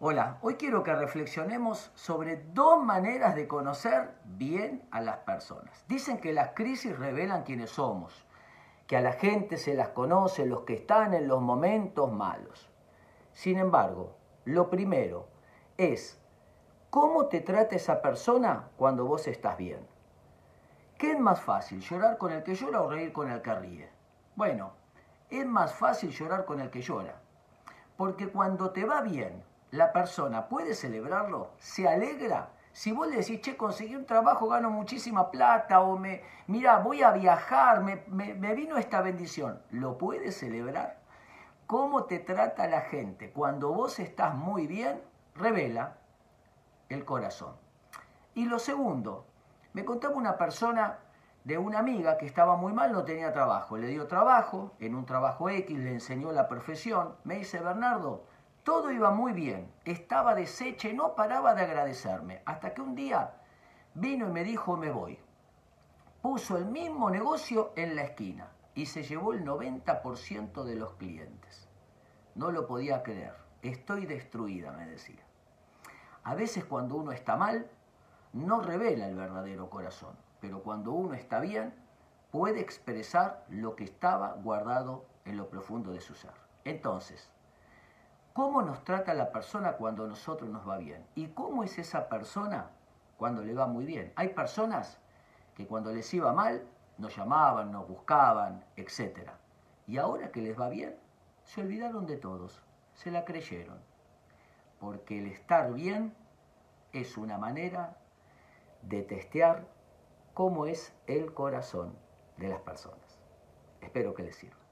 Hola, hoy quiero que reflexionemos sobre dos maneras de conocer bien a las personas. Dicen que las crisis revelan quiénes somos, que a la gente se las conoce los que están en los momentos malos. Sin embargo, lo primero es cómo te trata esa persona cuando vos estás bien. ¿Qué es más fácil, llorar con el que llora o reír con el que ríe? Bueno, es más fácil llorar con el que llora, porque cuando te va bien, la persona puede celebrarlo, se alegra. Si vos le decís, che, conseguí un trabajo, gano muchísima plata, o me, mira, voy a viajar, me, me vino esta bendición, ¿lo puede celebrar? ¿Cómo te trata la gente cuando vos estás muy bien? Revela el corazón. Y lo segundo, me contaba una persona de una amiga que estaba muy mal, no tenía trabajo. Le dio trabajo, en un trabajo X, le enseñó la profesión. Me dice, Bernardo, todo iba muy bien, estaba deshecha y no paraba de agradecerme, hasta que un día vino y me dijo me voy. Puso el mismo negocio en la esquina y se llevó el 90% de los clientes. No lo podía creer, estoy destruida, me decía. A veces cuando uno está mal, no revela el verdadero corazón, pero cuando uno está bien, puede expresar lo que estaba guardado en lo profundo de su ser. Entonces, cómo nos trata la persona cuando a nosotros nos va bien y cómo es esa persona cuando le va muy bien. Hay personas que cuando les iba mal nos llamaban, nos buscaban, etc. Y ahora que les va bien, se olvidaron de todos, se la creyeron. Porque el estar bien es una manera de testear cómo es el corazón de las personas. Espero que les sirva.